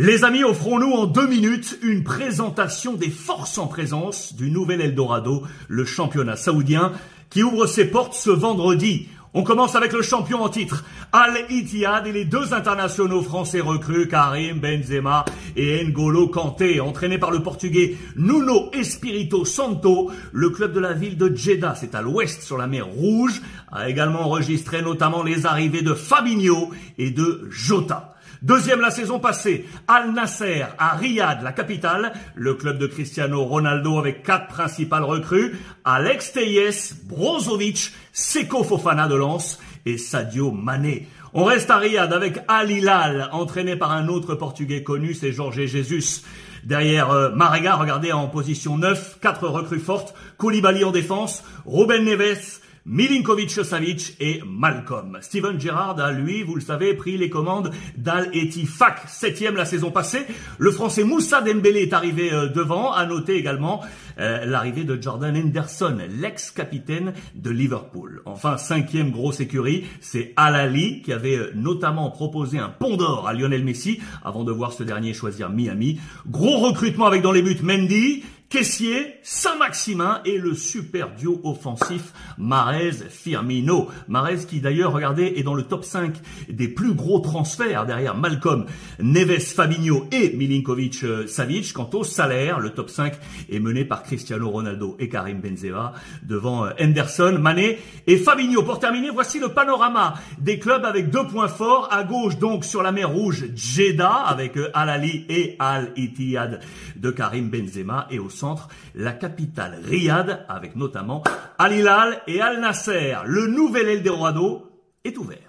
Les amis, offrons-nous en deux minutes une présentation des forces en présence du nouvel Eldorado, le championnat saoudien, qui ouvre ses portes ce vendredi. On commence avec le champion en titre, Al-Ittihad et les deux internationaux français recrues, Karim Benzema et N'Golo Kanté, entraînés par le portugais Nuno Espirito Santo. Le club de la ville de Jeddah, c'est à l'ouest sur la mer Rouge, a également enregistré notamment les arrivées de Fabinho et de Jota. Deuxième la saison passée, Al Nasser à Riyad, la capitale, le club de Cristiano Ronaldo avec quatre principales recrues, Alex Teyes, Brozovic, Seko Fofana de Lens et Sadio Mané. On reste à Riyad avec Al Hilal, entraîné par un autre portugais connu, c'est Jorge Jesus. Derrière euh, Marega, regardez en position 9, quatre recrues fortes, Koulibaly en défense, Ruben Neves, Milinkovic Savic et Malcolm. Steven Gerrard a, lui, vous le savez, pris les commandes d'Al Ettifaq, septième la saison passée. Le français Moussa Dembélé est arrivé euh, devant. À noter également euh, l'arrivée de Jordan Henderson, l'ex-capitaine de Liverpool. Enfin, cinquième grosse écurie, c'est Al Ali qui avait euh, notamment proposé un pont d'or à Lionel Messi avant de voir ce dernier choisir Miami. Gros recrutement avec dans les buts Mendy, Caissier, Saint-Maximin et le super duo offensif Marez-Firmino. Marez qui d'ailleurs, regardez, est dans le top 5 des plus gros transferts derrière Malcolm, Neves, Fabinho et Milinkovic-Savic. Quant au salaire, le top 5 est mené par Cristiano Ronaldo et Karim Benzema devant euh, Henderson, Mané et Fabinho. Pour terminer, voici le panorama des clubs avec deux points forts. À gauche donc sur la mer Rouge, Jeddah avec euh, Al Ali et Al Ittihad de Karim Benzema et au centre, la capitale Riyad, avec notamment Al Hilal et Al Nasser. Le nouvel Eldorado est ouvert.